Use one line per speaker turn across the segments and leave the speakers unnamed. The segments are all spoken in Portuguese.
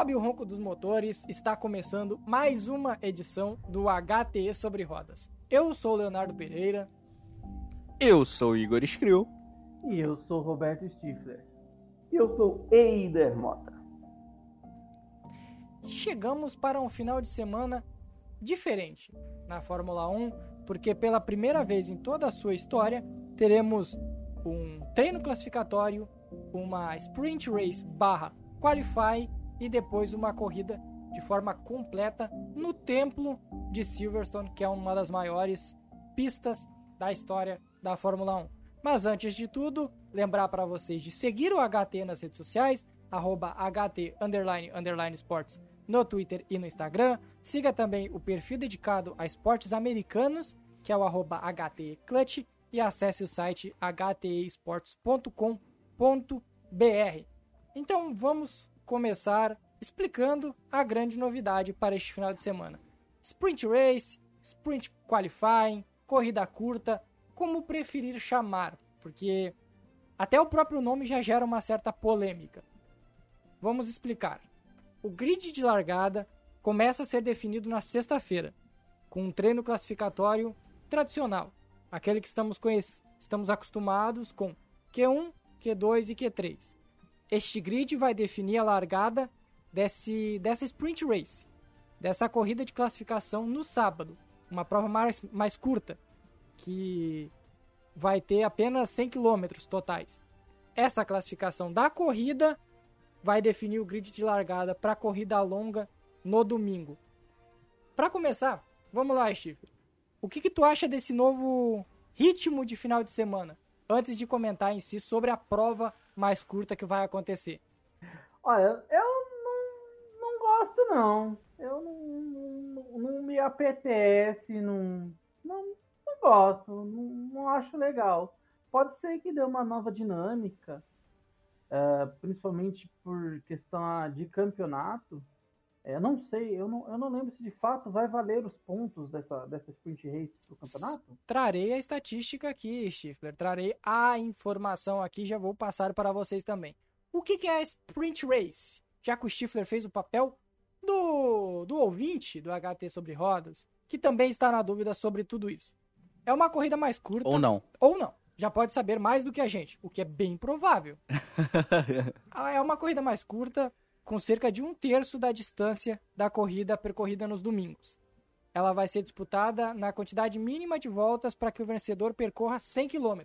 Sobe o ronco dos motores, está começando mais uma edição do HTE sobre rodas. Eu sou Leonardo Pereira.
Eu sou Igor Skrill.
E eu sou Roberto Stifler.
E eu sou Eider Mota.
Chegamos para um final de semana diferente na Fórmula 1, porque pela primeira vez em toda a sua história teremos um treino classificatório, uma sprint race barra qualify e depois uma corrida de forma completa no templo de Silverstone, que é uma das maiores pistas da história da Fórmula 1. Mas antes de tudo, lembrar para vocês de seguir o HT nas redes sociais, arroba HT underline, underline sports no Twitter e no Instagram. Siga também o perfil dedicado a esportes americanos, que é o arroba HT Clutch, e acesse o site htesports.com.br. Então vamos começar explicando a grande novidade para este final de semana. Sprint Race, Sprint Qualifying, corrida curta, como preferir chamar, porque até o próprio nome já gera uma certa polêmica. Vamos explicar. O grid de largada começa a ser definido na sexta-feira, com um treino classificatório tradicional, aquele que estamos, estamos acostumados com Q1, Q2 e Q3. Este grid vai definir a largada desse, dessa sprint race, dessa corrida de classificação no sábado, uma prova mais, mais curta, que vai ter apenas 100 km totais. Essa classificação da corrida vai definir o grid de largada para a corrida longa no domingo. Para começar, vamos lá, Steve. O que, que tu acha desse novo ritmo de final de semana? Antes de comentar em si sobre a prova mais curta que vai acontecer?
Olha, eu não, não gosto, não. Eu não, não, não me apetece, não, não, não gosto, não, não acho legal. Pode ser que dê uma nova dinâmica, uh, principalmente por questão de campeonato. É, eu não sei, eu não, eu não lembro se de fato vai valer os pontos dessa, dessa sprint race pro campeonato.
Trarei a estatística aqui, Stifler. Trarei a informação aqui, já vou passar para vocês também. O que, que é a sprint race? Já que o Stifler fez o papel do, do ouvinte do HT sobre rodas, que também está na dúvida sobre tudo isso. É uma corrida mais curta.
Ou não.
Ou não. Já pode saber mais do que a gente, o que é bem provável. é uma corrida mais curta, com cerca de um terço da distância da corrida percorrida nos domingos. Ela vai ser disputada na quantidade mínima de voltas para que o vencedor percorra 100 km,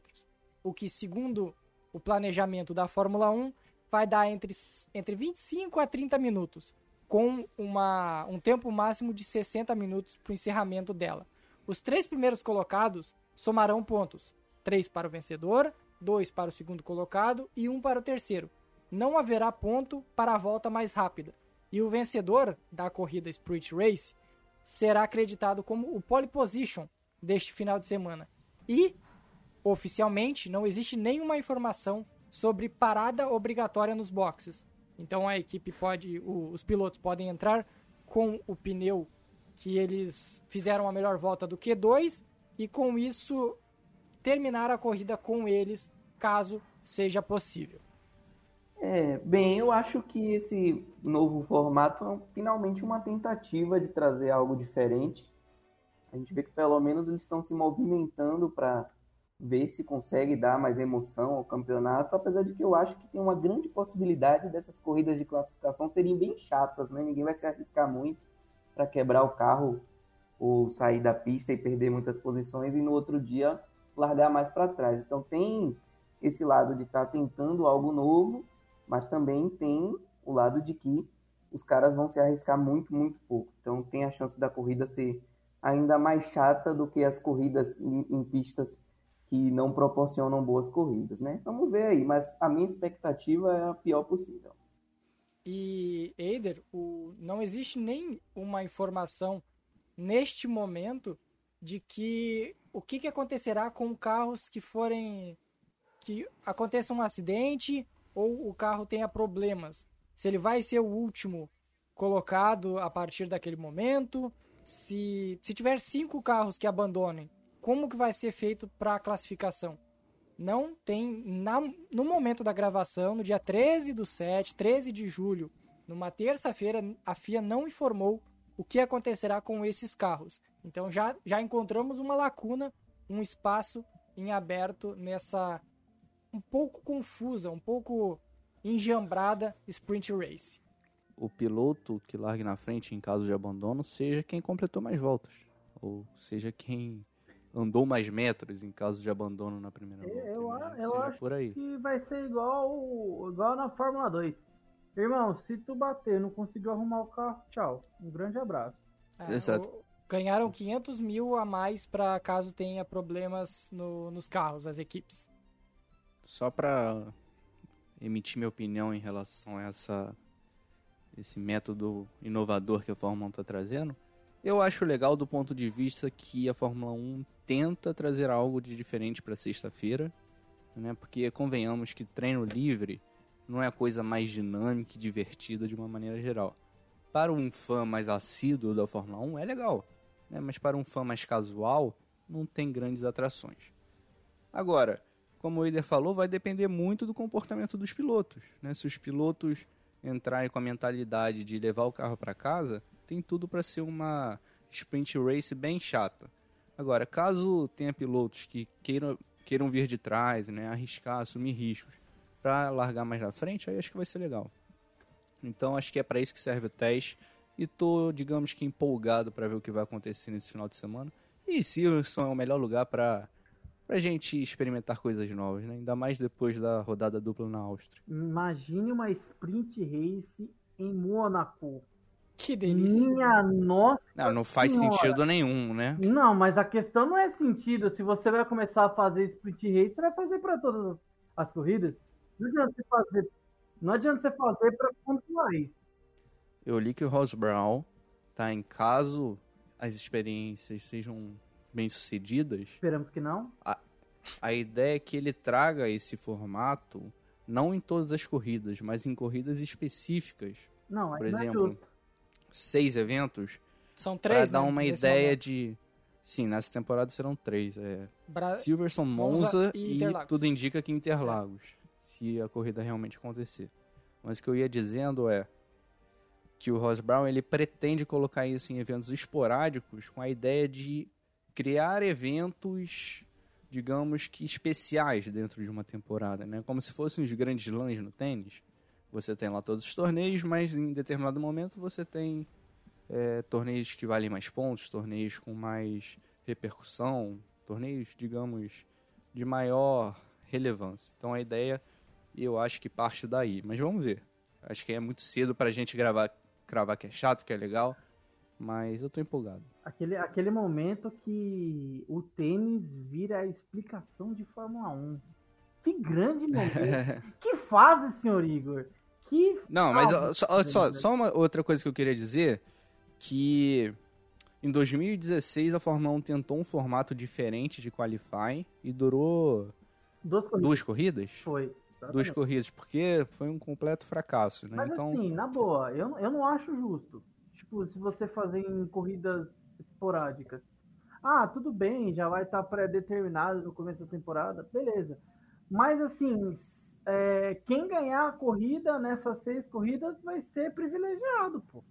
o que, segundo o planejamento da Fórmula 1, vai dar entre, entre 25 a 30 minutos, com uma, um tempo máximo de 60 minutos para o encerramento dela. Os três primeiros colocados somarão pontos: três para o vencedor, dois para o segundo colocado e um para o terceiro não haverá ponto para a volta mais rápida. E o vencedor da corrida Sprint Race será acreditado como o pole position deste final de semana. E, oficialmente, não existe nenhuma informação sobre parada obrigatória nos boxes. Então a equipe pode, os pilotos podem entrar com o pneu que eles fizeram a melhor volta do Q2 e com isso terminar a corrida com eles, caso seja possível.
É, bem, eu acho que esse novo formato é finalmente uma tentativa de trazer algo diferente. A gente vê que pelo menos eles estão se movimentando para ver se consegue dar mais emoção ao campeonato, apesar de que eu acho que tem uma grande possibilidade dessas corridas de classificação serem bem chatas, né? Ninguém vai se arriscar muito para quebrar o carro ou sair da pista e perder muitas posições e no outro dia largar mais para trás. Então tem esse lado de estar tá tentando algo novo mas também tem o lado de que os caras vão se arriscar muito, muito pouco. Então tem a chance da corrida ser ainda mais chata do que as corridas em, em pistas que não proporcionam boas corridas, né? Vamos ver aí, mas a minha expectativa é a pior possível.
E, Eider, o, não existe nem uma informação neste momento de que o que, que acontecerá com carros que forem que aconteça um acidente ou o carro tenha problemas. Se ele vai ser o último colocado a partir daquele momento, se, se tiver cinco carros que abandonem, como que vai ser feito para a classificação? Não tem, na, no momento da gravação, no dia 13 do 7, 13 de julho Numa terça-feira, a FIA não informou o que acontecerá com esses carros. Então já, já encontramos uma lacuna, um espaço em aberto nessa um pouco confusa, um pouco enjambrada sprint race.
O piloto que largue na frente em caso de abandono seja quem completou mais voltas, ou seja quem andou mais metros em caso de abandono na primeira volta.
Eu,
que
eu
seja
acho
por aí.
que vai ser igual, igual na Fórmula 2. Irmão, se tu bater, não conseguiu arrumar o carro, tchau. Um grande abraço.
É,
Exato.
o- ganharam 500 mil a mais para caso tenha problemas no- nos carros, as equipes.
Só pra emitir minha opinião em relação a essa esse método inovador que a Fórmula 1 está trazendo, eu acho legal do ponto de vista que a Fórmula 1 tenta trazer algo de diferente para sexta-feira, né? Porque convenhamos que treino livre não é a coisa mais dinâmica e divertida de uma maneira geral. Para um fã mais assíduo da Fórmula 1 é legal, né? Mas para um fã mais casual não tem grandes atrações. Agora, como o Eider falou, vai depender muito do comportamento dos pilotos. Né? Se os pilotos entrarem com a mentalidade de levar o carro para casa, tem tudo para ser uma sprint race bem chata. Agora, caso tenha pilotos que queiram, queiram vir de trás, né, arriscar, assumir riscos para largar mais na frente, aí acho que vai ser legal. Então acho que é para isso que serve o teste e tô, digamos que empolgado para ver o que vai acontecer nesse final de semana. E Silverstone é o melhor lugar para pra gente experimentar coisas novas, né? Ainda mais depois da rodada dupla na Áustria.
Imagine uma sprint race em Mônaco.
Que delícia.
Minha nossa.
Não, não faz
Senhora.
sentido nenhum, né?
Não, mas a questão não é sentido. Se você vai começar a fazer sprint race, você vai fazer para todas as corridas. Não adianta você fazer, não adianta você fazer para pontuais.
Eu li que o Ross Brown tá em caso as experiências sejam bem sucedidas,
Esperamos que não.
a ideia é que ele traga esse formato não em todas as corridas, mas em corridas específicas,
Não,
por
não é
exemplo,
justo.
seis eventos,
São
para
três,
dar
né,
uma ideia
momento.
de Sim, nessa temporada serão três. É
Bra-
Silverstone,
Monza
Monza,
e
e,
Interlagos.
tudo indica que Interlagos, se a corrida realmente acontecer. Mas o que eu ia dizendo é que o Ross Brown ele pretende colocar isso em eventos esporádicos com a ideia de criar eventos, digamos que especiais dentro de uma temporada, né? Como se fossem os grandes lãs no tênis. Você tem lá todos os torneios, mas em determinado momento você tem é, torneios que valem mais pontos, torneios com mais repercussão, torneios, digamos, de maior relevância. Então a ideia, eu acho que parte daí. Mas vamos ver. Acho que é muito cedo pra gente gravar, cravar que é chato, que é legal. Mas eu tô empolgado.
Aquele, aquele momento que o tênis vira a explicação de Fórmula 1. Que grande momento. que fase, senhor Igor. Que
Não, mas ó, só, só, só uma outra coisa que eu queria dizer, que em 2016 a Fórmula 1 tentou um formato diferente de qualifying e durou
Duas corridas.
duas corridas?
Foi.
Duas corridas, porque foi um completo fracasso, né?
Mas
então,
assim, na boa, eu, eu não acho justo. Tipo, se você fazer em corridas esporádicas. Ah, tudo bem, já vai estar pré-determinado no começo da temporada, beleza. Mas assim, é, quem ganhar a corrida nessas seis corridas vai ser privilegiado, pô.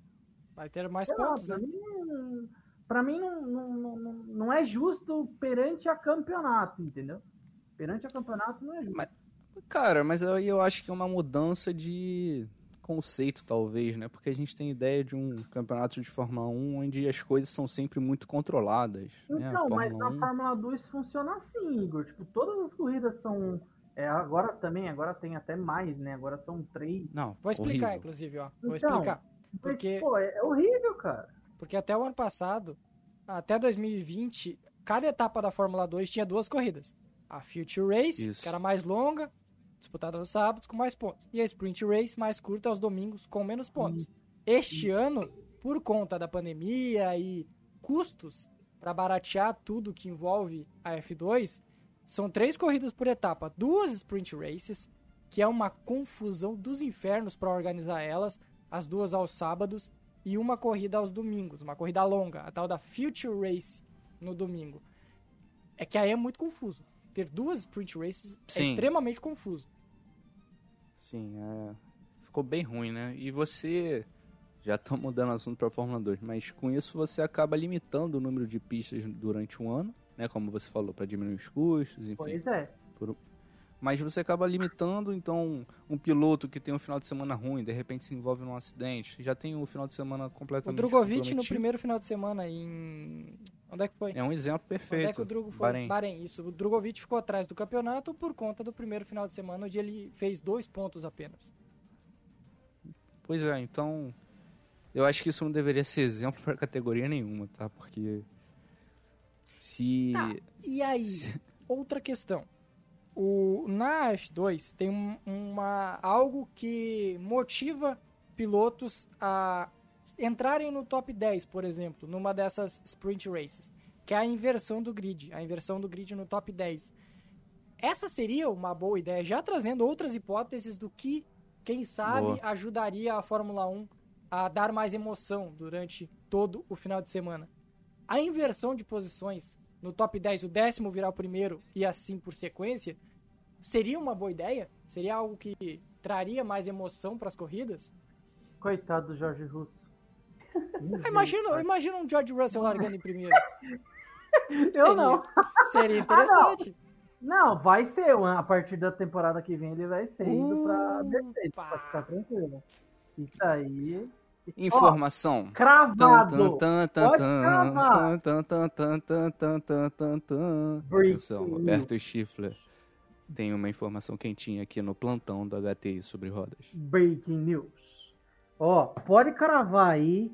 Vai ter mais
Sei lá,
pontos,
pra
né?
mim, não- pra mim não, não, não, não- não é justo perante a campeonato, entendeu? Perante a campeonato não é justo.
Mas- cara, mas aí eu acho que é uma mudança de conceito, talvez, né? Porque a gente tem ideia de um campeonato de Fórmula 1 onde as coisas são sempre muito controladas, né? A
Então, mas
Fórmula
na
1
Fórmula 2 funciona assim, Igor. Tipo, todas as corridas são. é, agora também, agora tem até mais, né? Agora são três.
Não,
Vou explicar,
horrível.
inclusive, ó. Vou
Então,
explicar.
Mas,
Porque-
pô, é, é horrível, cara.
Porque até o ano passado, até 2020, cada etapa da Fórmula 2 tinha duas corridas. A Future Race,
Isso.
que era mais longa, disputada nos sábados com mais pontos. E a Sprint Race, mais curta aos domingos, com menos pontos. Este ano, por conta da pandemia e custos para baratear tudo que envolve a F2, são três corridas por etapa, duas Sprint Races, que é uma confusão dos infernos para organizar elas, as duas aos sábados e uma corrida aos domingos, uma corrida longa, a tal da Future Race no domingo. É que aí é muito confuso. Ter duas sprint races é
Sim.
extremamente confuso.
Sim, é... ficou bem ruim, né? E você. Já estão mudando o assunto para Fórmula 2, mas com isso você acaba limitando o número de pistas durante um ano, né? Como você falou, para diminuir os custos, enfim.
Pois é.
Por... Mas você acaba limitando, então, um piloto que tem um final de semana ruim, de repente se envolve num acidente, já tem um final de semana
O
completamente
Drogovic no primeiro final de semana em. Onde é que foi?
É um exemplo
Onde é
perfeito.
que o Drugo foi?
Bahrein.
isso. O Drogovic ficou atrás do campeonato por conta do primeiro final de semana, onde ele fez dois pontos apenas.
Pois é, então eu acho que isso não deveria ser exemplo para categoria nenhuma, tá? Porque se
Tá. E aí, outra questão. O, na F2 tem um- uma, algo que motiva pilotos a entrarem no top 10, por exemplo, numa dessas sprint races, que é a inversão do grid, a inversão do grid no top 10. Essa seria uma boa ideia, já trazendo outras hipóteses do que, quem sabe,
Boa.
ajudaria a Fórmula 1 a dar mais emoção durante todo o final de semana. A inversão de posições no top 10, o décimo virar o primeiro e assim por sequência, seria uma boa ideia? Seria algo que traria mais emoção para as corridas?
Coitado do Jorge Russo.
Ah, Imagina, imagina um George Russell largando em primeiro.
Eu
Seria-
não.
Seria interessante.
Não, vai ser. A partir da temporada que vem ele vai ser indo pra
Uh,
Mercedes. Pode ficar tranquilo. Isso aí.
Informação. Tan,
Cravado!
tan, tan,
Pode
Atenção, Roberto Schiffler tem uma informação quentinha aqui no plantão do HTI sobre rodas.
Breaking news. Ó, pode cravar aí.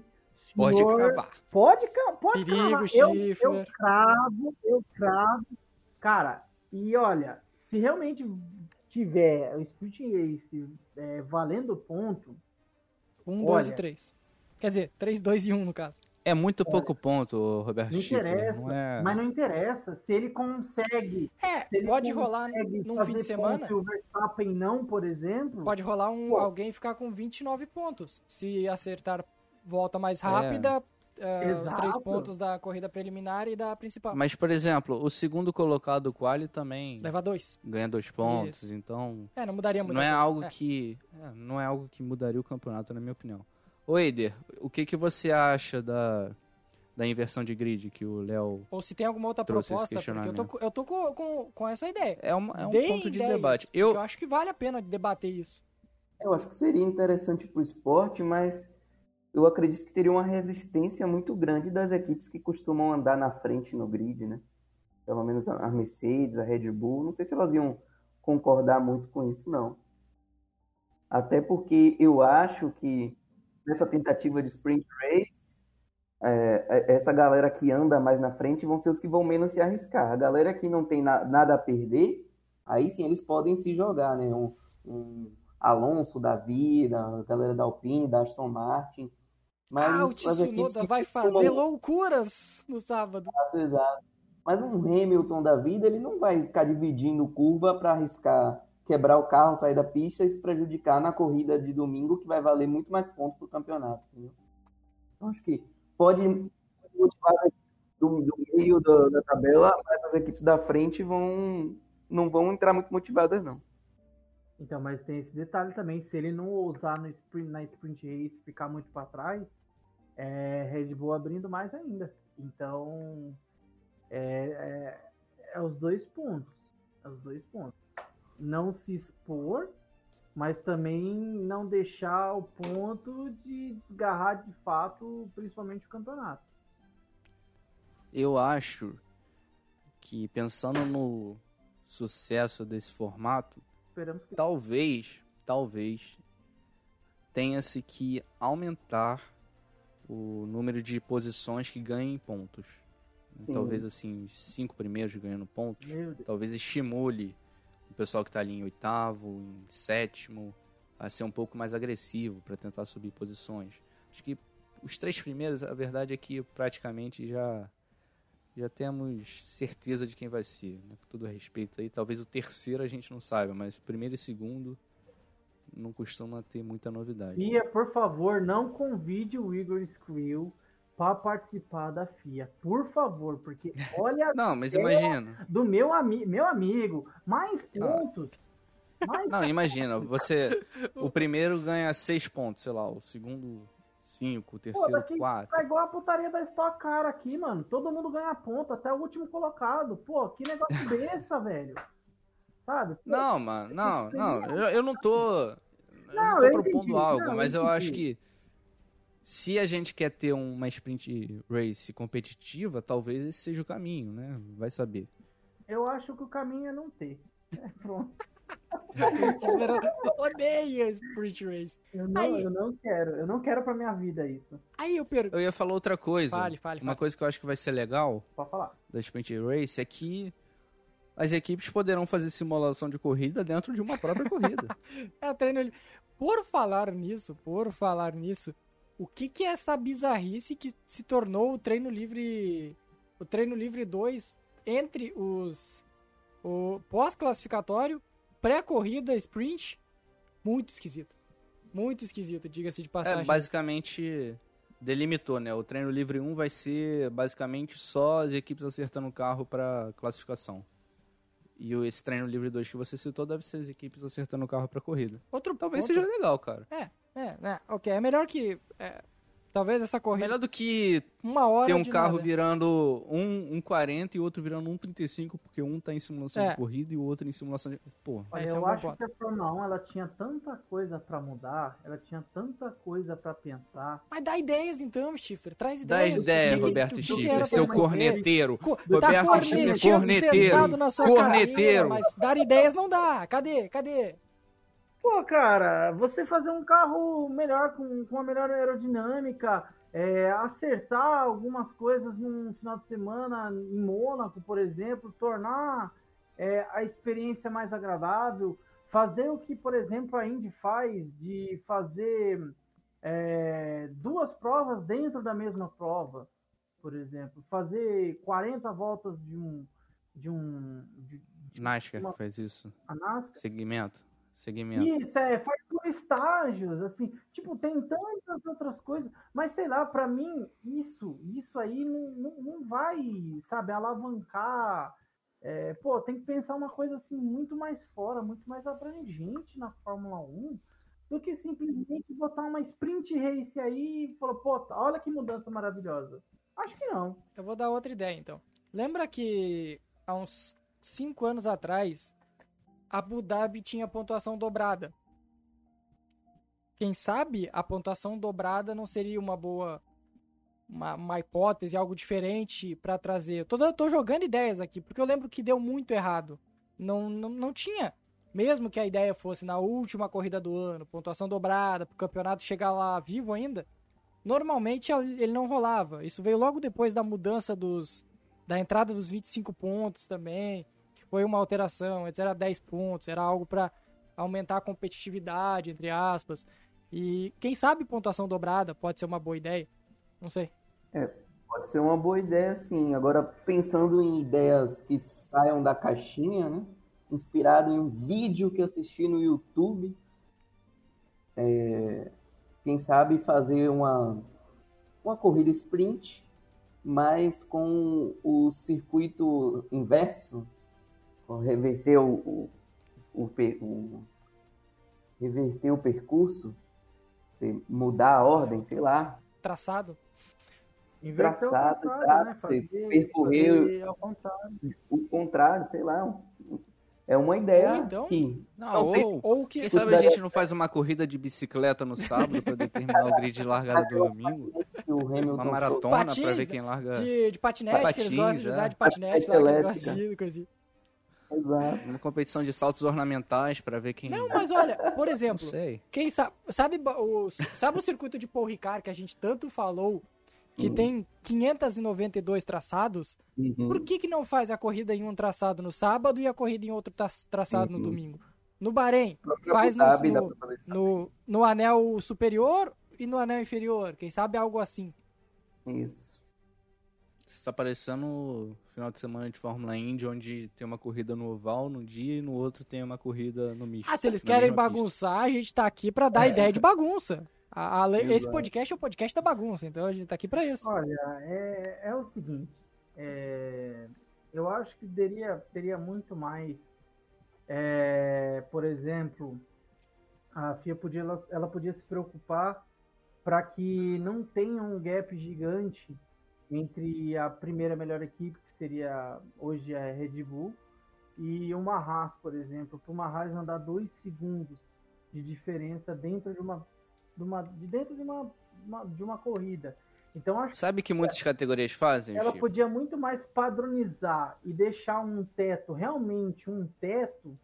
Pode
senhor-
cravar.
Pode, pode
Perigo,
cravar. Eu, eu
Schiffler.
cravo, eu cravo. Cara, e olha, se realmente tiver o Sprint Race é, valendo ponto,
Um, dois
Olha.
e três. Quer dizer, três, dois e um no caso.
É muito pouco ponto, Roberto
não interessa.
Não é...
Mas não interessa. Se ele consegue.
É,
Se ele
pode rolar
consegue
num
fazer
fim de semana.
E o Verstappen não, por exemplo.
Pode rolar um,
Pô.
alguém ficar com 29 pontos. Se acertar volta mais rápida, eh, os três pontos da corrida preliminar e da principal.
Mas, por exemplo, o segundo colocado do quali também
Leva dois.
ganha dois pontos,
Isso.
então
É, não mudaria muito.
não é algo que é, não é algo que mudaria o campeonato, na minha opinião. Ô, Eider, o que que você acha da, da inversão de grid que o Léo
Ou se tem alguma outra proposta, porque eu tô, eu tô com, com, com essa ideia.
é, uma, é um
Deem
ponto de debate. Eu
eu acho que vale a pena debater isso.
Eu acho que seria interessante para o esporte, mas eu acredito que teria uma resistência muito grande das equipes que costumam andar na frente no grid, né? Pelo menos a Mercedes, a Red Bull. Não sei se elas iam concordar muito com isso, não. Até porque eu acho que nessa tentativa de sprint race, é, é, essa galera que anda mais na frente vão ser os que vão menos se arriscar. A galera que não tem na- nada a perder, aí sim eles podem se jogar, né? Um, um Alonso da vida, a galera da Alpine, da Aston Martin. Mas
ah, o Tsunoda vai fazer loucuras no sábado.
Exato. Mas um Hamilton da vida, ele não vai ficar dividindo curva para arriscar quebrar o carro, sair da pista e se prejudicar na corrida de domingo, que vai valer muito mais pontos para o campeonato. entendeu? Então, acho que pode motivar do, do meio da, da tabela, mas as equipes da frente vão não vão entrar muito motivadas, não.
Então, mas tem esse detalhe também. Se ele não ousar no sprint, na sprint race ficar muito para trás, é Red Bull abrindo mais ainda. Então, é, é, é os dois pontos. É os dois pontos. Não se expor, mas também não deixar o ponto de desgarrar de fato, principalmente o campeonato.
eu acho que pensando no sucesso desse formato,
Esperamos que
talvez, talvez tenha-se que aumentar o número de posições que ganhem pontos.
Sim.
Talvez assim, os cinco primeiros ganhando pontos. Talvez estimule o pessoal que está ali em oitavo, em sétimo, a ser um pouco mais agressivo para tentar subir posições. Acho que os três primeiros, a verdade é que praticamente já já temos certeza de quem vai ser, né? com todo respeito aí. Talvez o terceiro a gente não saiba, mas o primeiro e segundo não costuma ter muita novidade.
Fia, por favor, não convide o Igor Skrill para participar da FIA. Por favor, porque olha
Não, mas imagina.
do meu, ami meu amigo, mais
Ah.
pontos. Mas,
Não, imagina, você. O primeiro ganha seis pontos, sei lá, o segundo cinco, o terceiro quatro.
tá igual a putaria da Stock Car aqui, mano. Todo mundo ganha ponto, até o último colocado. Pô, que negócio besta, velho. Sabe? Pô,
Não, mano, não, não. Eu, eu não tô. Eu
Não,
não tô
eu
propondo
entendi,
algo,
não,
mas
eu
eu acho que se a gente quer ter uma sprint race competitiva, talvez esse seja o caminho, né? Vai saber.
Eu acho que o caminho é não ter. É, pronto.
Odeio Sprint Race.
Eu não,
Aí-
eu não quero. Eu não quero pra minha vida isso.
Aí eu pergunto.
Eu ia falar outra coisa.
Fale, fale,
Uma
fale.
coisa que eu acho que vai ser legal
Pode falar.
da sprint race é que as equipes poderão fazer simulação de corrida dentro de uma própria corrida.
É, treino livre. Por falar nisso, por falar nisso, o que que é essa bizarrice que se tornou o treino livre, o treino livre 2 entre os o pós-classificatório, pré-corrida, sprint, muito esquisito. Muito esquisito, diga-se de passagem.
É, basicamente delimitou, né? O treino livre 1 vai ser basicamente só as equipes acertando o carro para classificação. E o- esse treino livre 2 que você citou deve ser as equipes acertando o carro para corrida.
Outro
Talvez
outro-
seja legal, cara.
É, é, né? OK, é melhor que é, talvez essa corrida
Melhor do que
uma hora
ter um
de
carro
nada.
virando um, um 40 e outro virando um 35, porque um tá em simulação
É.
de corrida e o outro em simulação de. Pô,
Olha,
é um
eu
bom
acho
ponto.
que a Fórmula 1 ela tinha tanta coisa pra mudar, ela tinha tanta coisa pra pensar.
Mas dá ideias então, Stifler, traz
dá
ideias.
ideia,
O que
Roberto
que era
seu corneteiro.
Co-
Roberto
tá cornetando
corneteiro. Corneteiro.
mas dar ideias não dá. Cadê? Cadê?
Pô, cara, você fazer um carro melhor, com, com uma melhor aerodinâmica, é, acertar algumas coisas num final de semana em Mônaco, por exemplo, tornar é, a experiência mais agradável, fazer o que, por exemplo, a Indy faz, de fazer é, duas provas dentro da mesma prova, por exemplo, fazer 40 voltas de um. De um de, de
NASCAR
uma-
faz isso.
a NASCAR.
Segmento. Segmento.
Isso, é, faz por estágios, assim, tipo, tem tantas outras coisas, mas sei lá, pra mim, isso, isso aí não, não, não vai, sabe, alavancar. é, pô, tem que pensar uma coisa assim muito mais fora, muito mais abrangente na Fórmula 1 do que simplesmente botar uma sprint race aí e falar, pô, olha que mudança maravilhosa. Acho que não.
Eu vou dar outra ideia, então. Lembra que há uns 5 anos atrás, Abu Dhabi tinha pontuação dobrada. Quem sabe a pontuação dobrada não seria uma boa. Uma, uma hipótese, algo diferente pra trazer. Tô, tô jogando ideias aqui, porque eu lembro que deu muito errado. Não, não, não tinha. Mesmo que a ideia fosse na última corrida do ano, pontuação dobrada, pro campeonato chegar lá vivo ainda, normalmente ele não rolava. Isso veio logo depois da mudança dos da entrada dos 25 pontos também, foi uma alteração, antes era 10 pontos, era algo para aumentar a competitividade, entre aspas. E quem sabe pontuação dobrada pode ser uma boa ideia. Não sei.
Pode ser uma boa ideia, sim. Agora, pensando em ideias que saiam da caixinha, né? Inspirado em um vídeo que assisti no YouTube. É, Quem sabe fazer uma, uma corrida sprint, mas com o circuito inverso, reverter o, o, o, o- reverter o percurso, mudar a ordem, sei lá,
Traçado.
Traçado,
contrário,
exato,
né?
você
Fazer,
percorrer-
fazer ao contrário.
o contrário, sei lá. É uma ideia
Ou então-
que
Não,
Não sei.
ou,
Ou que
quem sabe a gente não faz uma corrida de bicicleta no sábado pra determinar o grid de largada do domingo? Uma maratona pra
Patins,
ver quem larga.
de, de patinete, que eles
Patins,
gostam de usar
é.
de patinete,
Patinete
lá, que eles gostam de coisa assim.
Exato.
Uma competição de saltos ornamentais pra ver quem.
Não, mas olha, por exemplo,
sei.
Quem sabe, sabe o, sabe o circuito de Paul Ricard que a gente tanto falou, que
Hum.
tem 592 traçados?
Uhum.
Por que que não faz a corrida em um traçado no sábado e a corrida em outro tra- traçado no
Uhum.
domingo? No Bahrein, faz no, no, no, no anel superior e no anel inferior. Quem sabe algo assim.
Isso.
Isso tá parecendo o final de semana de Fórmula Indy, onde tem uma corrida no oval num dia e no outro tem uma corrida no misto.
Ah, se eles querem
mesma pista.
bagunçar, a gente tá aqui pra dar ideia de bagunça. A- a esse podcast é o podcast da bagunça, então a gente tá aqui pra isso.
Olha, é, é o seguinte, é, eu acho que teria, teria muito mais É, por exemplo, a FIA podia, ela, ela podia se preocupar para que não tenha um gap gigante entre a primeira melhor equipe, que seria hoje a Red Bull, e uma Haas, por exemplo, para uma Haas andar dois segundos de diferença dentro de uma, de uma de dentro de uma, uma, de uma corrida. Então acho
Sabe que muitas categorias fazem?
ela
Chico?
podia muito mais padronizar e deixar um teto, realmente um teto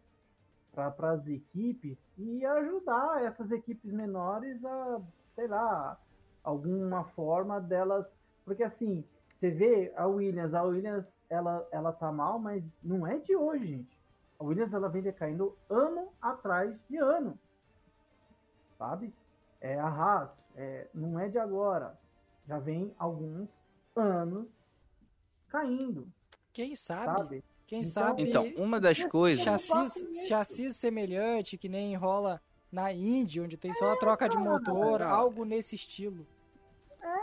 para as equipes e ajudar essas equipes menores a, sei lá, alguma forma delas, porque assim, você vê a Williams, a Williams ela ela tá mal, mas não é de hoje, gente. A Williams ela vem decaindo ano atrás de ano. Sabe? É a Haas, é, não é de agora. Já vem alguns anos caindo,
Quem sabe?
sabe?
Quem
Então-
sabe
Então, uma das coisas.
chassis, chassis semelhante que nem rola na Indy, onde tem só a troca de motor,
cara.
algo nesse estilo.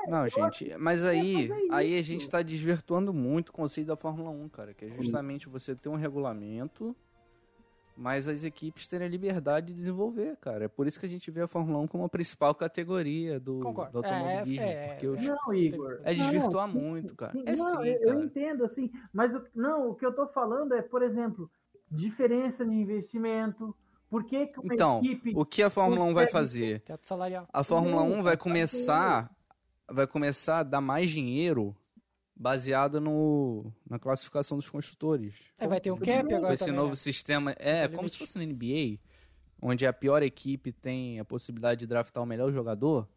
Não, gente, mas aí, aí a gente tá desvirtuando muito o conceito da Fórmula 1, cara, que é justamente você ter um regulamento, mas as equipes terem a liberdade de desenvolver, cara. É por isso que a gente vê a Fórmula 1 como a principal categoria do, do
É,
automobilismo,
é,
porque os-
Não, Igor.
é desvirtuar
Não,
muito, cara.
sim,
É
não,
sim,
eu, eu
cara.
entendo, assim, mas o- não, o que eu tô falando é, por exemplo, diferença de investimento. Por que, que uma
Então,
equipe.
o que a Fórmula 1vai
consegue-
fazer?
Teto salarial.
A Fórmula
Não,
1 vai começar vai começar a dar mais dinheiro baseado no, na classificação dos construtores.
É, vai ter um cap agora
Com esse
também,
novo
né?
sistema. É,
Tem
como se fosse na NBA, onde a pior equipe tem a possibilidade de draftar o melhor jogador.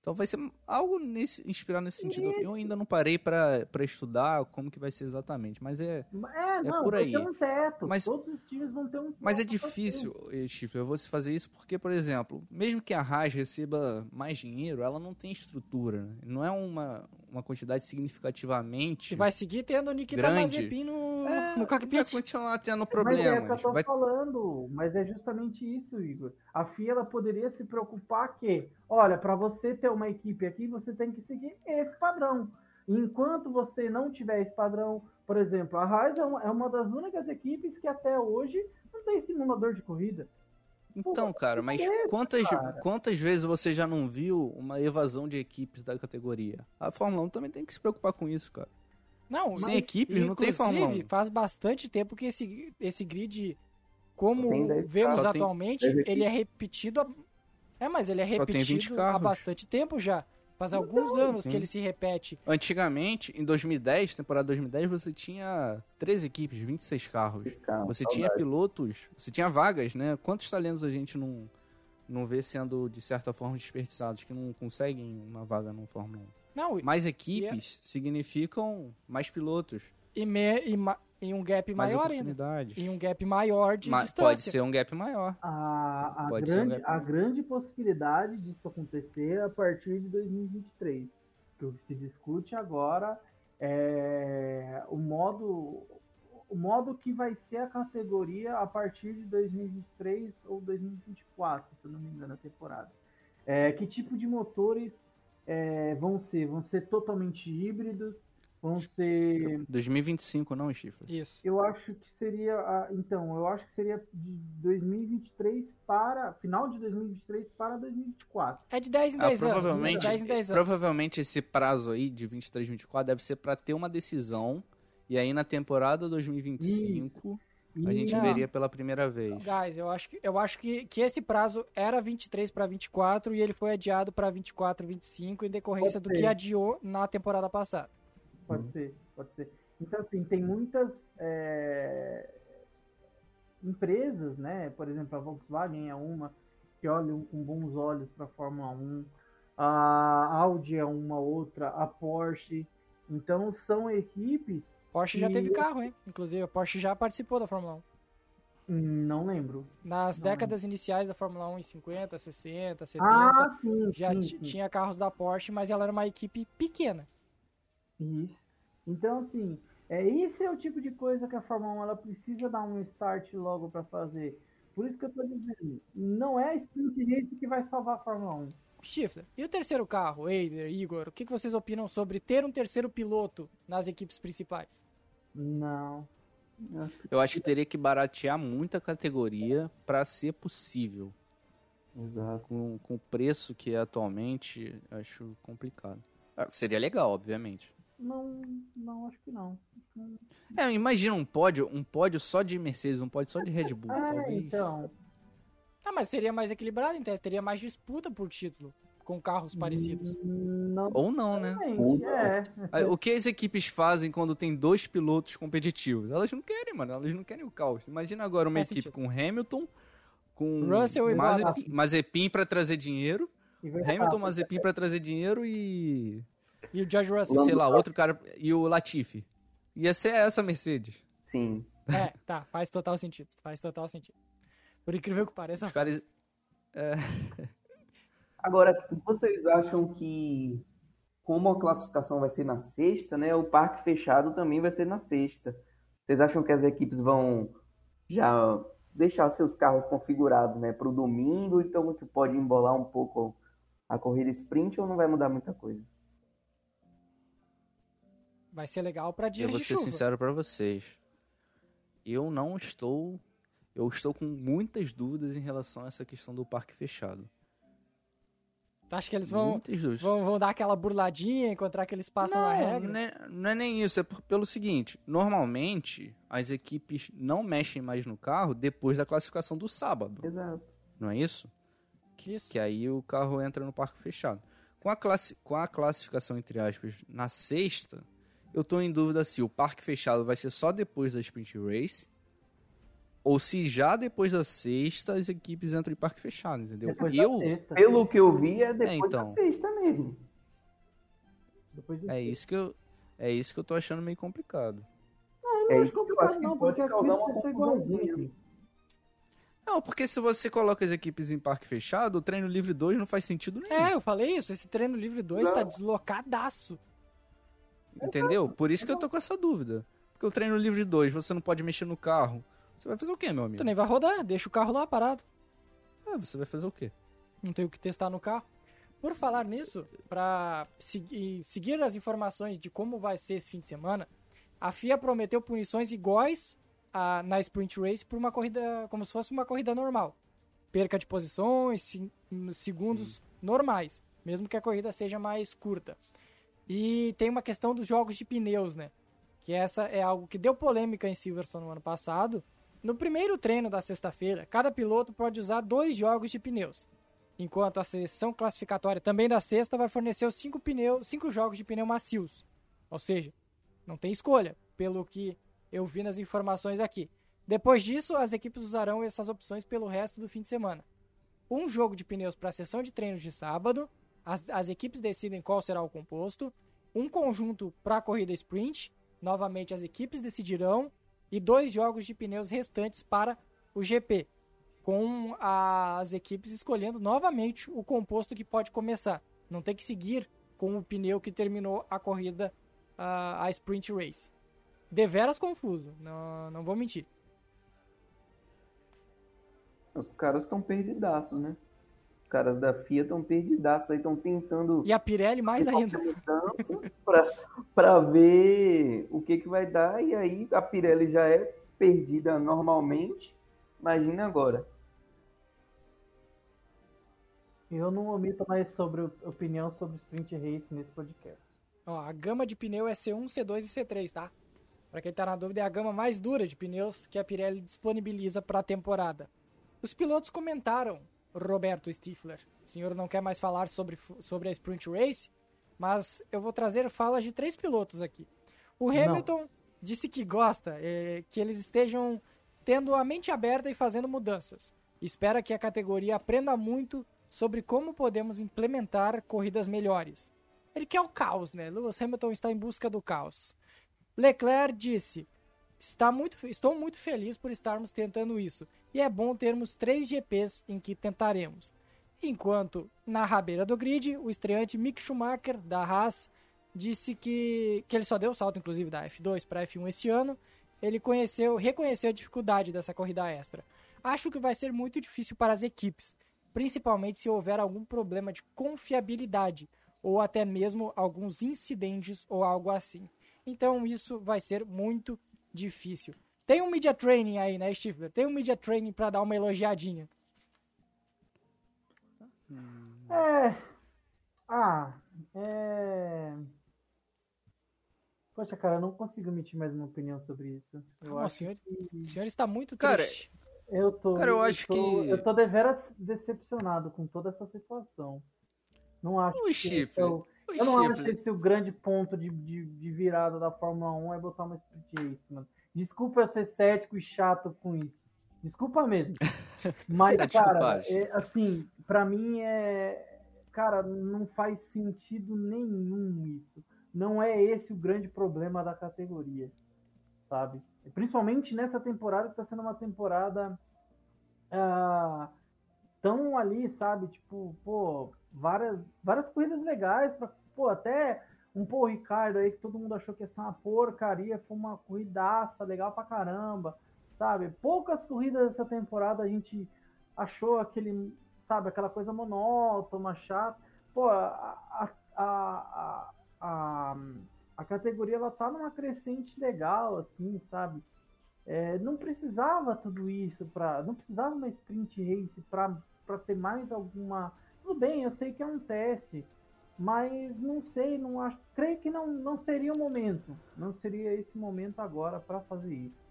Então vai ser algo nesse, inspirado nesse sentido. Eu ainda não parei pra estudar como que vai ser exatamente, mas é,
É, não,
por
vai
aí.
ter um teto.
Mas-
Todos os times vão ter um teto.
mas é difícil, eh, Chifre, você fazer isso porque, por exemplo, mesmo que a Haas receba mais dinheiro, ela não tem estrutura. né? Não é uma, uma quantidade significativamente.
E vai seguir tendo o Nikita
Grande.
Mazepin no,
É,
no
vai
cockpit.
continuar tendo
Mas é que
problemas.
eu tô
Vai
falando, mas é justamente isso, Igor. A FIA ela poderia se preocupar que, olha, para você ter uma equipe aqui, você tem que seguir esse padrão. Enquanto você não tiver esse padrão, por exemplo, a Haas é uma, é uma das únicas equipes que até hoje não tem simulador de corrida.
Então, cara, mas
isso,
quantas, quantas vezes você já não viu uma evasão de equipes da categoria? A Fórmula 1 também tem que se preocupar com isso, cara.
Não,
Sem equipes não tem Fórmula 1.
Inclusive, faz bastante tempo que esse, esse grid, como vemos atualmente, ele é repetido. há- É, mas ele é
Só tem 20
repetido há bastante tempo já. Faz alguns anos
sim.
que ele se repete.
Antigamente, em 2010, temporada 2010, você tinha 13 equipes, 26 carros. Você
saudade.
tinha pilotos, você tinha vagas, né? Quantos talentos a gente não, não vê sendo, de certa forma, desperdiçados, que não conseguem uma vaga no Fórmula 1?
Não, e-
Mais equipes significam mais pilotos,
e, me- e ma- em um gap
mais
maior ainda. Em um gap maior de
Ma-
distância.
pode ser um gap maior.
A, a,
Pode ser um
grande,
gap.
a grande possibilidade disso acontecer é a partir de 2023. Que o que se discute agora é o modo, o modo que vai ser a categoria a partir de 2023 ou 2024, se eu não me engano, a temporada. É, que tipo de motores é, vão ser? Vão ser totalmente híbridos? Vão ser
2025 não, Chifre?
Isso.
eu acho que seria. a- então, eu acho que seria de 2023 para. Final de 2023 para 2024.
É de 10 em
Ah,
10 anos.
provavelmente,
De 10 em 10 anos.
provavelmente esse prazo aí de 23, 24 deve ser para ter uma decisão. E aí na temporada 2025 a gente
Não.
veria pela primeira vez.
Guys, eu acho que, eu acho que, que esse prazo era 23 para 24 e ele foi adiado para 24, 25 em decorrência do que adiou na temporada passada.
Pode ser, pode ser. Então, assim, tem muitas é, empresas, né? Por exemplo, a Volkswagen é uma que olham com bons olhos para a Fórmula 1. A Audi é uma outra, a Porsche. Então, são equipes.
Porsche já
E-
teve carro, hein? Inclusive, a Porsche já participou da Fórmula 1.
hum, Não lembro.
Nas
Não
décadas iniciais da Fórmula 1, em 50, 60, 70,
Ah, sim,
já
sim, sim.
tinha carros da Porsche, mas ela era uma equipe pequena.
Isso. Então, assim, é, esse é o tipo de coisa que a Fórmula 1 ela precisa dar um start logo para fazer. Por isso que eu tô dizendo, não é sprint race que vai salvar a Fórmula 1.
Shifter, e o terceiro carro, Eider, Igor, o que, que vocês opinam sobre ter um terceiro piloto nas equipes principais?
Não.
Eu acho que teria que baratear muita categoria para ser possível.
Exato.
Com, com o preço que é atualmente, acho complicado. Ah, seria legal, obviamente.
Não, não, acho que não.
É, imagina um pódio, um pódio só de Mercedes, um pódio só de Red Bull,
É,
talvez.
então.
Ah, mas seria mais equilibrado, então teria mais disputa por título com carros parecidos.
Não.
Ou não, né?
É.
Ah, O que as equipes fazem quando tem dois pilotos competitivos? Elas não querem, mano. Elas não querem o caos. Imagina agora uma
Faz
equipe
sentido.
com Hamilton, com
Russell e
Mazepin. Mazepin pra trazer dinheiro,
E
Hamilton, Mazepin pra trazer dinheiro e
E o George
e
Russell.
sei lá, outro cara e o Latifi. Ia ser essa Mercedes.
Sim.
É, tá, faz total sentido. Faz total sentido. Por incrível que pareça,
Os caras
Agora, vocês acham que, como a classificação vai ser na sexta, né? O parque fechado também vai ser na sexta. Vocês acham que as equipes vão já deixar seus carros configurados, né, para o domingo? Então você pode embolar um pouco a corrida sprint ou não vai mudar muita coisa?
Vai ser legal pra
Eu
dias
vou
de
ser
chuva.
sincero pra vocês. Eu não estou. Eu estou com muitas dúvidas em relação a essa questão do parque fechado.
Tu acha que eles vão,
muitas dúvidas.
vão, vão dar aquela burladinha, encontrar que eles passam na
não,
regra?
não é, não é nem isso. É por- pelo seguinte: normalmente as equipes não mexem mais no carro depois da classificação do sábado.
Exato.
Não é isso?
Isso.
Que aí o carro entra no parque fechado. Com a, classi com a classificação, entre aspas, na sexta, eu tô em dúvida se o parque fechado vai ser só depois da Sprint Race. Ou se já depois da sexta as equipes entram em parque fechado, entendeu?
Depois
eu.
sexta.
Pelo que eu vi, é depois
então.
da sexta mesmo.
Depois
É isso que eu. É isso que eu tô achando meio complicado.
É
acho
isso que eu
complicado
acho que
não,
pode causar uma
ser
confusãozinha.
igualzinha.
Não, porque se você coloca as equipes em parque fechado, o treino livre 2 não faz sentido nenhum.
É, eu falei isso. Esse treino livre 2 tá
Não.
deslocadaço.
Entendeu? Por isso que eu tô com essa dúvida. Porque o treino livre 2, você não pode mexer no carro. Você vai fazer o quê, meu amigo?
Tu nem vai rodar, deixa o carro lá parado.
Ah, você vai fazer o quê?
Não tem o que testar no carro. Por falar nisso, para seguir, seguir as informações de como vai ser esse fim de semana, a FIA prometeu punições iguais a, na Sprint Race por uma corrida, como se fosse uma corrida normal. Perca de posições, se- segundos normais, mesmo que a corrida seja mais curta. E tem uma questão dos jogos de pneus, né? Que essa é algo que deu polêmica em Silverstone no ano passado. No primeiro treino da sexta-feira, cada piloto pode usar dois jogos de pneus enquanto a sessão classificatória também da sexta vai fornecer os cinco, pneus, cinco jogos de pneu macios. Ou seja, não tem escolha, pelo que eu vi nas informações aqui. Depois disso, as equipes usarão essas opções pelo resto do fim de semana. Um jogo de pneus para a sessão de treinos de sábado, as, as equipes decidem qual será o composto, um conjunto para a corrida sprint, novamente as equipes decidirão, e dois jogos de pneus restantes para o GP, com as equipes escolhendo novamente o composto que pode começar. Não tem que seguir com o pneu que terminou a corrida, a, a sprint race. Deveras confuso, não, não vou mentir.
Os caras estão perdidaços, né? Os caras da FIA estão perdidaços aí, estão tentando
E a Pirelli mais ainda.
pra ver o que, que vai dar. E aí a Pirelli já é perdida normalmente. Imagina agora.
Eu não omito mais sobre opinião sobre Sprint Race nesse podcast.
Ó, a gama de pneu é C1, C2 e C3, tá? Pra quem tá na dúvida, é a gama mais dura de pneus que a Pirelli disponibiliza para a temporada. Os pilotos comentaram, Roberto Stifler. O senhor não quer mais falar sobre, sobre a Sprint Race, mas eu vou trazer falas de três pilotos aqui. O
Não.
Hamilton disse que gosta, eh, que eles estejam tendo a mente aberta e fazendo mudanças. Espera que a categoria aprenda muito sobre como podemos implementar corridas melhores. Ele quer o caos, né? Lewis Hamilton está em busca do caos. Leclerc disse: está muito, estou muito feliz por estarmos tentando isso, e é bom termos três GPs em que tentaremos. Enquanto, na rabeira do grid, o estreante Mick Schumacher, da Haas, disse que, que ele só deu o salto, inclusive, da F2 para F1 esse ano. Ele conheceu, reconheceu a dificuldade dessa corrida extra. Acho que vai ser muito difícil para as equipes, principalmente se houver algum problema de confiabilidade ou até mesmo alguns incidentes ou algo assim. Então isso vai ser muito difícil. Tem um media training aí, né, Stifler? Tem um media training pra dar uma elogiadinha.
É. Ah, é. Poxa, cara, eu não consigo emitir mais uma opinião sobre isso. Eu
Nossa,
acho
senhor,
que...
o senhor está muito
Cara,
triste.
Eu tô.
Cara, eu acho
tô,
que-
Eu tô deveras decepcionado com toda essa situação. Não acho
O
que
chifre.
esse é Eu não acho que esse é o grande ponto de, de, de virada da Fórmula 1 é botar uma sprint race, mano. Desculpa eu ser cético e chato com isso. Desculpa mesmo. Mas,
Tá
cara, é, assim, pra mim é. Cara, não faz sentido nenhum isso. Não é esse o grande problema da categoria, sabe? Principalmente nessa temporada que tá sendo uma temporada ah, tão ali, sabe? Tipo, pô, várias, várias corridas legais, pra, pô, até um pô Ricardo aí que todo mundo achou que ia ser uma porcaria, foi uma corridaça legal pra caramba, sabe? Poucas corridas dessa temporada a gente achou aquele, sabe, aquela coisa monótona, chata. Pô, a, a, a, a categoria ela tá numa crescente legal, assim, sabe? É, não precisava tudo isso para, não precisava uma sprint race para ter mais alguma. Tudo bem, eu sei que é um teste, mas não sei, não acho, creio que não, não seria o momento, não seria esse momento agora para fazer isso.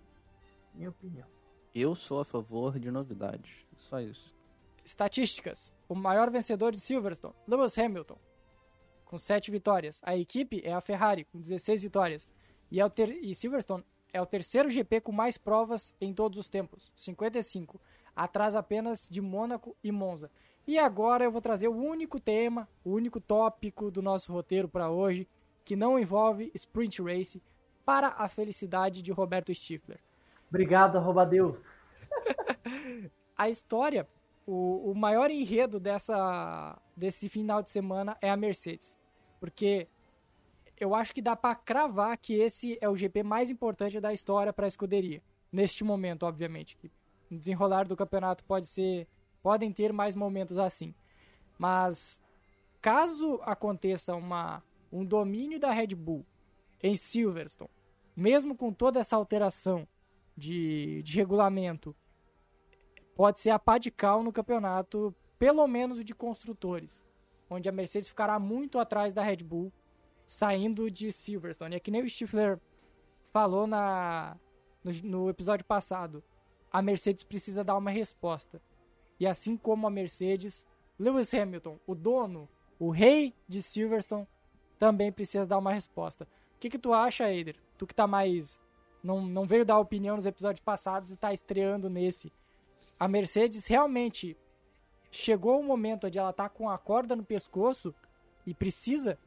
Minha opinião.
Eu sou a favor de novidades. Só isso.
Estatísticas. O maior vencedor de Silverstone, Lewis Hamilton, com 7 vitórias. A equipe é a Ferrari, com 16 vitórias. E, é ter... e Silverstone é o terceiro GP com mais provas em todos os tempos, 55. Atrás apenas de Mônaco e Monza. E agora eu vou trazer o único tema, o único tópico do nosso roteiro para hoje, que não envolve sprint race, para a felicidade de Roberto Stifler.
Obrigado, arroba Deus.
a história, o, o maior enredo dessa, desse final de semana é a Mercedes. Porque eu acho que dá para cravar que esse é o GP mais importante da história para a escuderia. Neste momento, obviamente. No desenrolar do campeonato pode ser. Podem ter mais momentos assim. Mas caso aconteça uma, um domínio da Red Bull em Silverstone, mesmo com toda essa alteração de, de regulamento pode ser a pá de cal no campeonato, pelo menos o de construtores, onde a Mercedes ficará muito atrás da Red Bull, saindo de Silverstone. É que nem o Stifler falou na, no, no episódio passado, a Mercedes precisa dar uma resposta. E assim como a Mercedes, Lewis Hamilton, o dono, o rei de Silverstone, também precisa dar uma resposta. O que, que tu acha, Eider? Tu que tá mais. Não, não veio dar opinião nos episódios passados e tá estreando nesse a Mercedes realmente chegou o momento onde ela tá com a corda no pescoço e precisa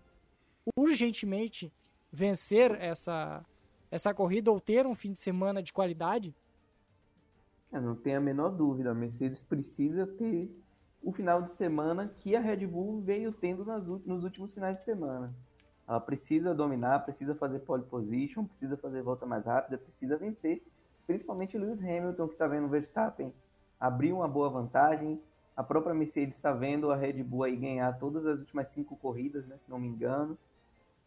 urgentemente vencer essa essa corrida ou ter um fim de semana de qualidade?
Eu não tenho a menor dúvida. A Mercedes precisa ter o final de semana que a Red Bull veio tendo nas, nos últimos finais de semana. Ela precisa dominar, precisa fazer pole position, precisa fazer volta mais rápida, precisa vencer. Principalmente Lewis Hamilton, que está vendo o Verstappen abrir uma boa vantagem. A própria Mercedes está vendo a Red Bull aí ganhar todas as últimas cinco corridas, né, se não me engano.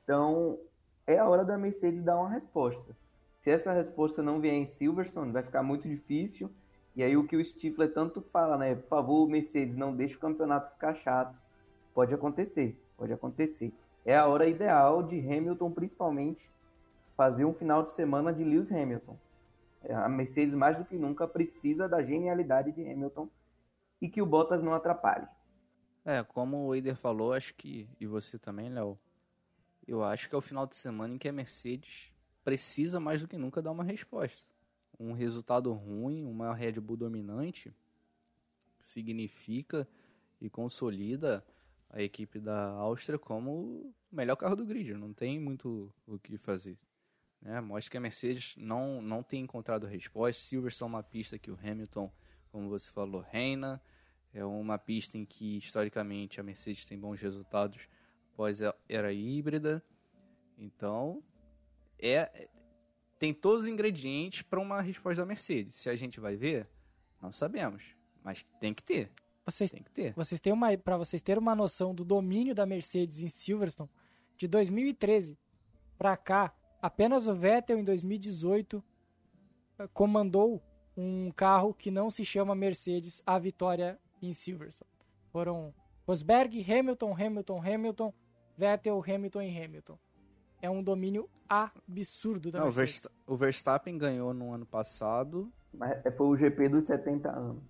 Então, é a hora da Mercedes dar uma resposta. Se essa resposta não vier em Silverstone, vai ficar muito difícil. E aí o que o Stifler tanto fala, né? Por favor, Mercedes, não deixe o campeonato ficar chato. Pode acontecer, pode acontecer. É a hora ideal de Hamilton, principalmente, fazer um final de semana de Lewis Hamilton. A Mercedes, mais do que nunca, precisa da genialidade de Hamilton e que o Bottas não atrapalhe.
É, como o Eider falou, acho que. E você também, Léo. Eu acho que é o final de semana em que a Mercedes precisa mais do que nunca dar uma resposta. Um resultado ruim, uma Red Bull dominante, significa e consolida a equipe da Áustria como o melhor carro do grid. Não tem muito o que fazer. Né? Mostra que a Mercedes não, não tem encontrado resposta. Silverstone é uma pista que o Hamilton, como você falou, reina. É uma pista em que, historicamente, a Mercedes tem bons resultados após a era híbrida. Então, é tem todos os ingredientes para uma resposta da Mercedes. Se a gente vai ver, não sabemos. Mas tem que ter.
Vocês,
Tem que ter.
vocês têm uma, para vocês terem uma noção do domínio da Mercedes em Silverstone, de 2013 para cá, apenas o Vettel em 2018 comandou um carro que não se chama Mercedes à vitória em Silverstone. Foram Rosberg, Hamilton, Hamilton, Hamilton, Vettel, Hamilton e Hamilton. É um domínio absurdo da
Não, o
Mercedes.
O Verstappen ganhou no ano passado.
Mas foi o GP dos 70 anos.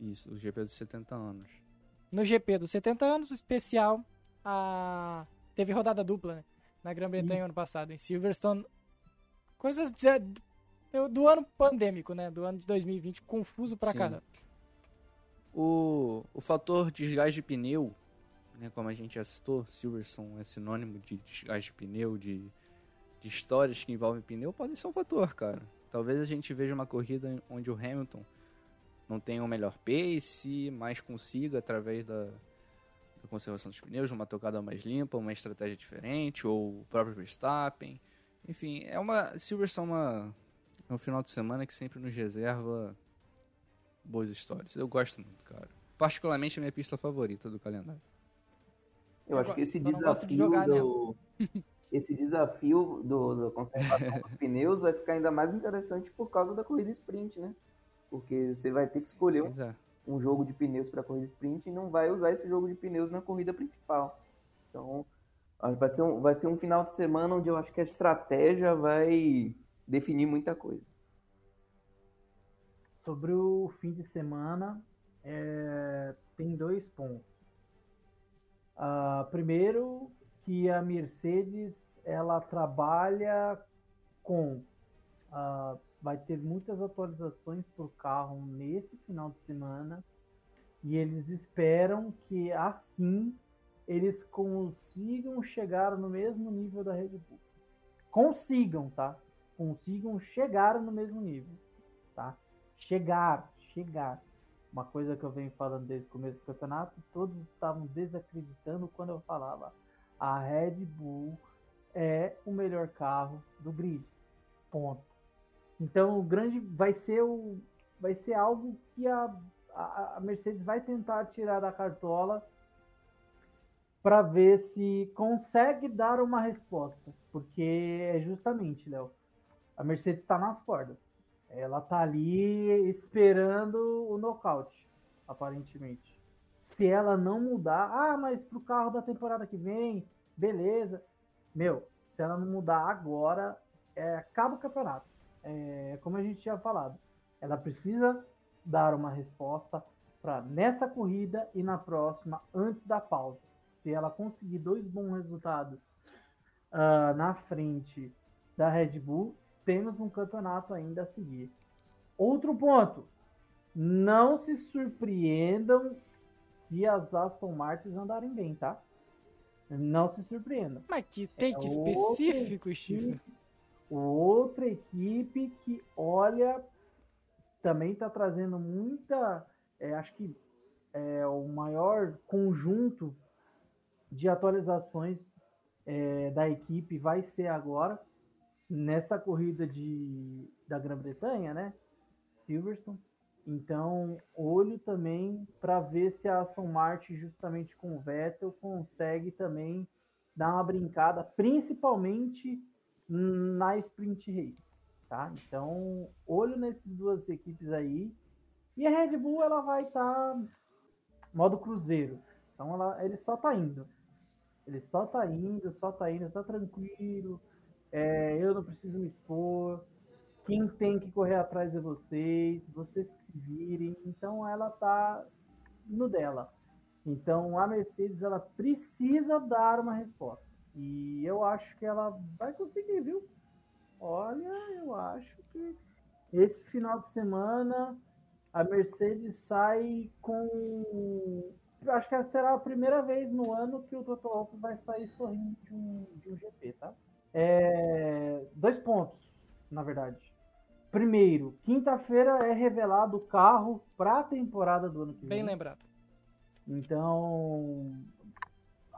Isso, o GP dos 70 anos.
No GP dos 70 anos, o especial, a... teve rodada dupla, né? Na Grã-Bretanha ano passado, em Silverstone. Coisas de- do, do ano pandêmico, né? Do ano de 2020, confuso pra
Sim.
caramba.
O, o fator desgaste de pneu, né, como a gente já citou, Silverstone é sinônimo de desgaste de pneu, de, de histórias que envolvem pneu, pode ser um fator, cara. Talvez a gente veja uma corrida onde o Hamilton não tenha o melhor pace, mas consiga, através da, da conservação dos pneus, uma tocada mais limpa, uma estratégia diferente, ou o próprio Verstappen. Enfim, é uma. Silverstone é, uma, é um final de semana que sempre nos reserva boas histórias. Eu gosto muito, cara. Particularmente a minha pista favorita do calendário.
Eu,
Eu
acho que esse
gosto de
desafio
jogar
do. Esse desafio do, da conservação dos pneus vai ficar ainda mais interessante por causa da corrida sprint, né? Porque você vai ter que escolher um,
é.
um jogo de pneus para corrida sprint e não vai usar esse jogo de pneus na corrida principal. Então, vai ser um, vai ser um final de semana onde eu acho que a estratégia vai definir muita coisa.
Sobre o fim de semana, é, tem dois pontos. Ah, primeiro, que a Mercedes ela trabalha com. ah, vai ter muitas atualizações para o carro nesse final de semana e eles esperam que assim eles consigam chegar no mesmo nível da Red Bull. Consigam, tá? Consigam chegar no mesmo nível, tá? chegar, chegar. Uma coisa que eu venho falando desde o começo do campeonato, todos estavam desacreditando quando eu falava a Red Bull é o melhor carro do grid. Ponto. Então o grande vai ser o vai ser algo que a, a, a Mercedes vai tentar tirar da cartola para ver se consegue dar uma resposta, porque é justamente, Léo, a Mercedes está nas cordas. Ela tá ali esperando o nocaute, aparentemente. Se ela não mudar, ah, mas pro carro da temporada que vem, beleza. Meu, se ela não mudar agora, é, acaba o campeonato. É, como a gente tinha falado, ela precisa dar uma resposta para nessa corrida e na próxima, antes da pausa. Se ela conseguir dois bons resultados ah, na frente da Red Bull, temos um campeonato ainda a seguir. Outro ponto: não se surpreendam se as Aston Martins andarem bem, tá? Não se surpreendam.
Mas que take
É
específico, Steve.
equipe- Outra equipe que, olha, também está trazendo muita. é, acho que é o maior conjunto de atualizações é, da equipe vai ser agora nessa corrida de, da Grã-Bretanha, né? Silverstone. Então, olho também para ver se a Aston Martin, justamente com o Vettel, consegue também dar uma brincada, principalmente na sprint race, tá? Então, olho nessas duas equipes aí. E a Red Bull ela vai estar modo cruzeiro. Então, ela, ele só tá indo. Ele só tá indo, só tá indo, tá tranquilo. É, eu não preciso me expor. Quem tem que correr atrás é vocês, vocês que se virem. Então ela tá no dela. Então a Mercedes ela precisa dar uma resposta. E eu acho que ela vai conseguir, viu? Olha, eu acho que esse final de semana a Mercedes sai com. Eu acho que será a primeira vez no ano que o Toto Wolff vai sair sorrindo de um, de um GP, tá? É, dois pontos, na verdade. Primeiro, quinta-feira é revelado o carro para a temporada do ano que vem.
Bem lembrado.
Então,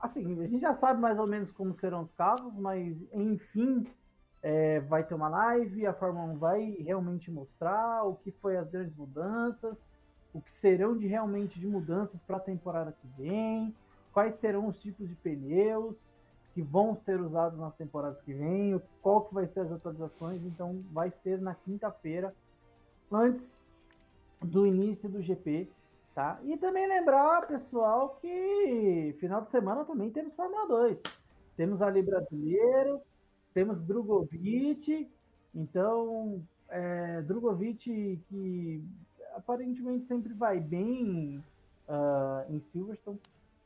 assim, a gente já sabe mais ou menos como serão os carros, mas enfim, é, vai ter uma live, a Fórmula 1 vai realmente mostrar o que foi as grandes mudanças, o que serão de realmente de mudanças para a temporada que vem, quais serão os tipos de pneus. Que vão ser usados nas temporadas que vêm, qual que vai ser as atualizações, então vai ser na quinta-feira, antes do início do GP, tá? E também lembrar, pessoal, que final de semana também temos Fórmula 2. Temos ali brasileiro, temos Drogovic, então é, Drogovic que aparentemente sempre vai bem uh, em Silverstone,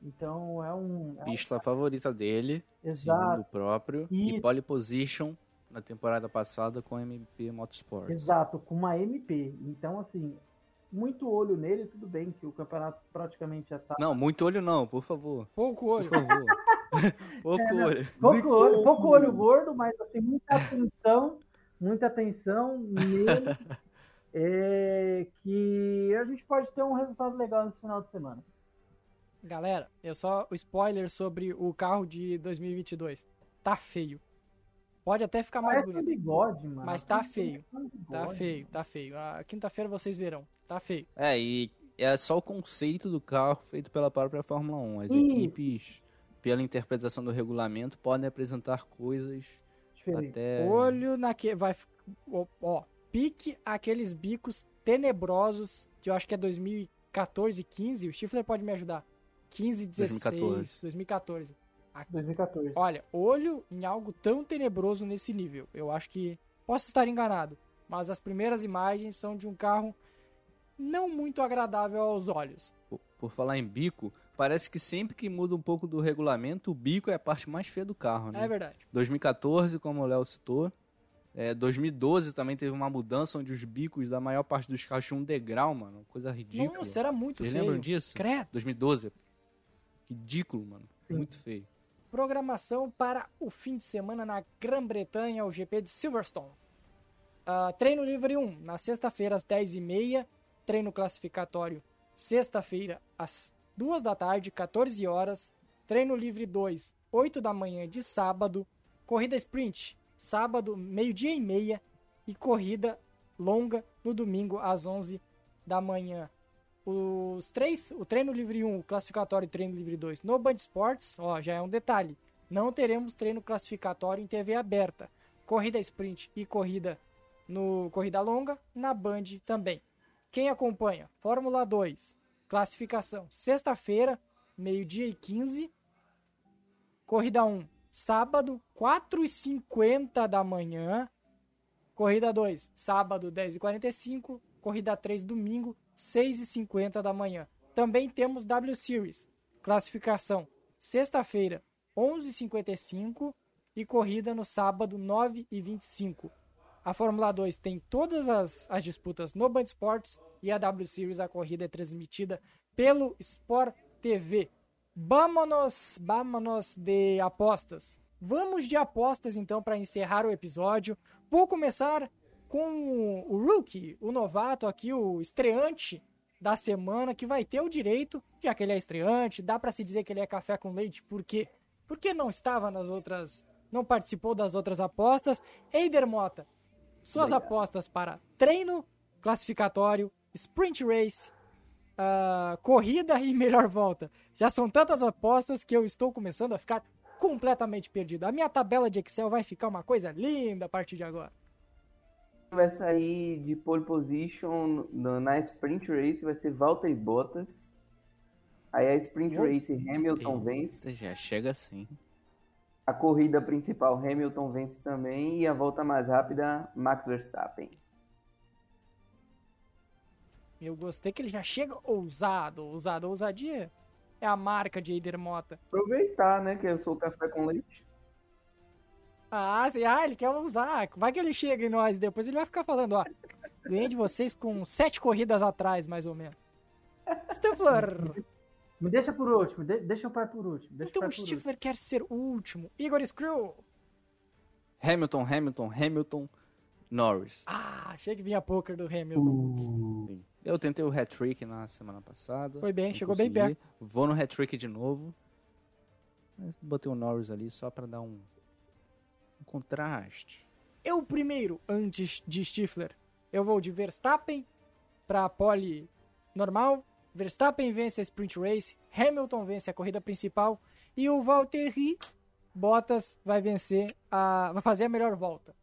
então é um. É
Pista um... favorita dele,
Exato.
segundo próprio, e... e pole position na temporada passada com a MP Motorsports.
Exato, com uma MP. Então, assim, muito olho nele, tudo bem que o campeonato praticamente já tá.
Não, muito olho não, por favor.
Pouco olho.
Por favor. pouco é, olho.
Pouco olho, pouco olho gordo, mas assim, muita atenção, muita atenção nele. é, que a gente pode ter um resultado legal nesse final de semana.
Galera, eu só o spoiler sobre o carro de 2022. Tá feio. Pode até ficar mais
Parece bonito. Bigode, mano.
Mas tá feio. Tá feio, tá feio. A quinta-feira vocês verão. Tá feio.
É, e é só o conceito do carro feito pela própria Fórmula 1. As Isso. equipes, pela interpretação do regulamento, podem apresentar coisas Diferente. até.
Olho naquele. Vai. Ó, ó, pique aqueles bicos tenebrosos que eu acho que é 2014, 15. O Stifler pode me ajudar. 15, 16, 2014. 2014.
2014.
Olha, olho em algo tão tenebroso nesse nível. Eu acho que posso estar enganado, mas as primeiras imagens são de um carro não muito agradável aos olhos.
Por, por falar em bico, parece que sempre que muda um pouco do regulamento, o bico é a parte mais feia do carro, né?
É verdade.
2014, como o Léo citou, é, 2012 também teve uma mudança onde os bicos da maior parte dos carros tinham um degrau, mano. Coisa ridícula.
Nossa, era muito
Vocês
feio.
lembram disso?
Credo.
2012. Ridículo, mano. Sim. Muito feio.
Programação para o fim de semana na Grã-Bretanha, o GP de Silverstone. Uh, treino livre 1, na sexta-feira às 10h30. Treino classificatório, sexta-feira às 2 da tarde, 14 horas. Treino livre 2, 8 da manhã de sábado. Corrida sprint, sábado, meio-dia e meia. E corrida longa no domingo às 11 da manhã. Os três, o treino livre 1, o classificatório e treino livre 2 no Band Sports, ó, já é um detalhe. Não teremos treino classificatório em TV aberta. Corrida sprint e corrida no corrida longa na Band também. Quem acompanha? Fórmula 2, classificação, sexta-feira, meio-dia e 15. Corrida 1, sábado, 4h50 da manhã. Corrida 2, sábado, 10h45. Corrida 3, domingo, 6h50 da manhã. Também temos W Series, classificação sexta-feira, 11h55 e corrida no sábado, 9h25. A Fórmula 2 tem todas as, as disputas no Band Sports e a W Series, a corrida é transmitida pelo Sport TV. Vamos, vamos de apostas. Vamos de apostas então para encerrar o episódio. Vou começar com o rookie, o novato aqui, o estreante da semana, que vai ter o direito, já que ele é estreante, dá para se dizer que ele é café com leite, por quê? Porque não estava nas outras, não participou das outras apostas. Eider Mota, suas Obrigado. apostas para treino, classificatório, sprint race, uh, corrida e melhor volta. Já são tantas apostas que eu estou começando a ficar completamente perdido. A minha tabela de Excel vai ficar uma coisa linda a partir de agora
vai sair de pole position na sprint race, vai ser Valtteri Bottas. Aí a sprint race Hamilton vence.
já chega assim.
A corrida principal Hamilton vence também e a volta mais rápida Max Verstappen.
Eu gostei que ele já chega ousado, ousado, ousadia é a marca de Eider Mota.
Aproveitar, né, que eu sou café com leite.
Ah, sim. ah, ele quer usar. Vai que ele chega em nós depois ele vai ficar falando, ó. Ganhei de vocês com sete corridas atrás, mais ou menos. Stifler.
Me deixa por último, de deixa o pai por último.
então o Stifler quer ser o último. Igor Screw.
Hamilton, Hamilton, Hamilton, Norris.
Ah, achei que vinha poker do Hamilton.
Uh. Eu tentei o hat-trick na semana passada.
Foi bem, chegou consegui. bem perto.
Vou no hat-trick de novo. botei o Norris ali só para dar um contraste.
Eu primeiro, antes de Stifler, eu vou de Verstappen para pole normal. Verstappen vence a sprint race, Hamilton vence a corrida principal e o Valtteri Bottas vai vencer a. vai fazer a melhor volta.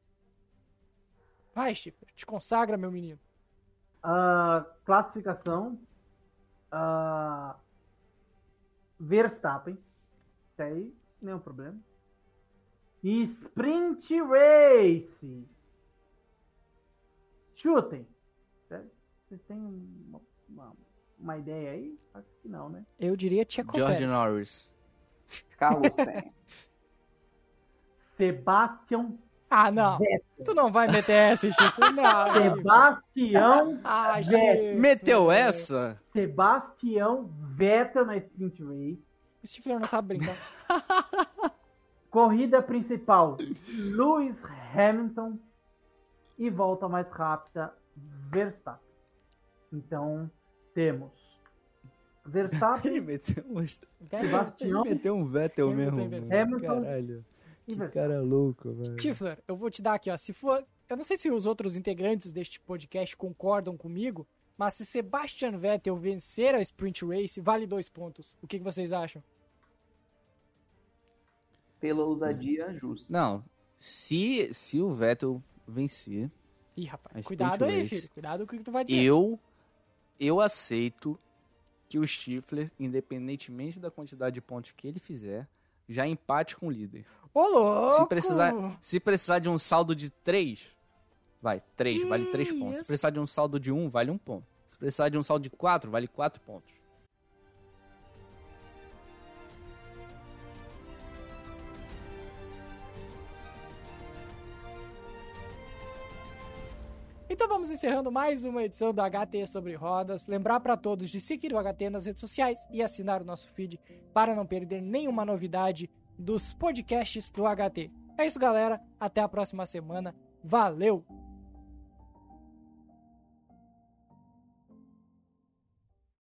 Vai, Stifler, te consagra, meu menino.
Ah, classificação. ah, Verstappen. Isso aí, nenhum problema. E Sprint Race. Chutem. Vocês têm uma, uma, uma ideia aí? Acho que não, né?
Eu diria Checo
George
Pérez.
Norris.
Carlos.
Sebastian
Ah, não.
Vettel.
Tu não vai meter essa, Stifler. Não.
Sebastião
Ah,
Vettel.
Meteu essa?
Sebastião Vettel na Sprint Race.
O Stifler não sabe brincar.
Corrida principal, Lewis Hamilton. E volta mais rápida, Verstappen. Então, temos
Ele
Verstappen
meteu um,
Sebastião
ele meteu um Vettel mesmo.
Hamilton.
Caralho. Que cara louco, velho.
Stifler, eu vou te dar aqui, ó. Se for. Eu não sei se os outros integrantes deste podcast concordam comigo, mas se Sebastian Vettel vencer a Sprint Race, vale dois pontos. O que, que vocês acham?
Pela ousadia justa.
Não, se, se o Vettel vencer,
Ih, rapaz, cuidado aí,
Race.
filho. Cuidado com o que tu vai dizer.
eu eu aceito que o Stifler, independentemente da quantidade de pontos que ele fizer, já empate com o líder.
Ô, louco!
Se precisar, se precisar de um saldo de 3, vai, 3, vale 3 pontos. Se precisar de um saldo de 1, vale 1 ponto. Se precisar de um saldo de 4, vale 4 pontos.
Então vamos encerrando mais uma edição do HT sobre rodas. Lembrar para todos de seguir o HT nas redes sociais e assinar o nosso feed para não perder nenhuma novidade dos podcasts do HT. É isso, galera. Até a próxima semana. Valeu!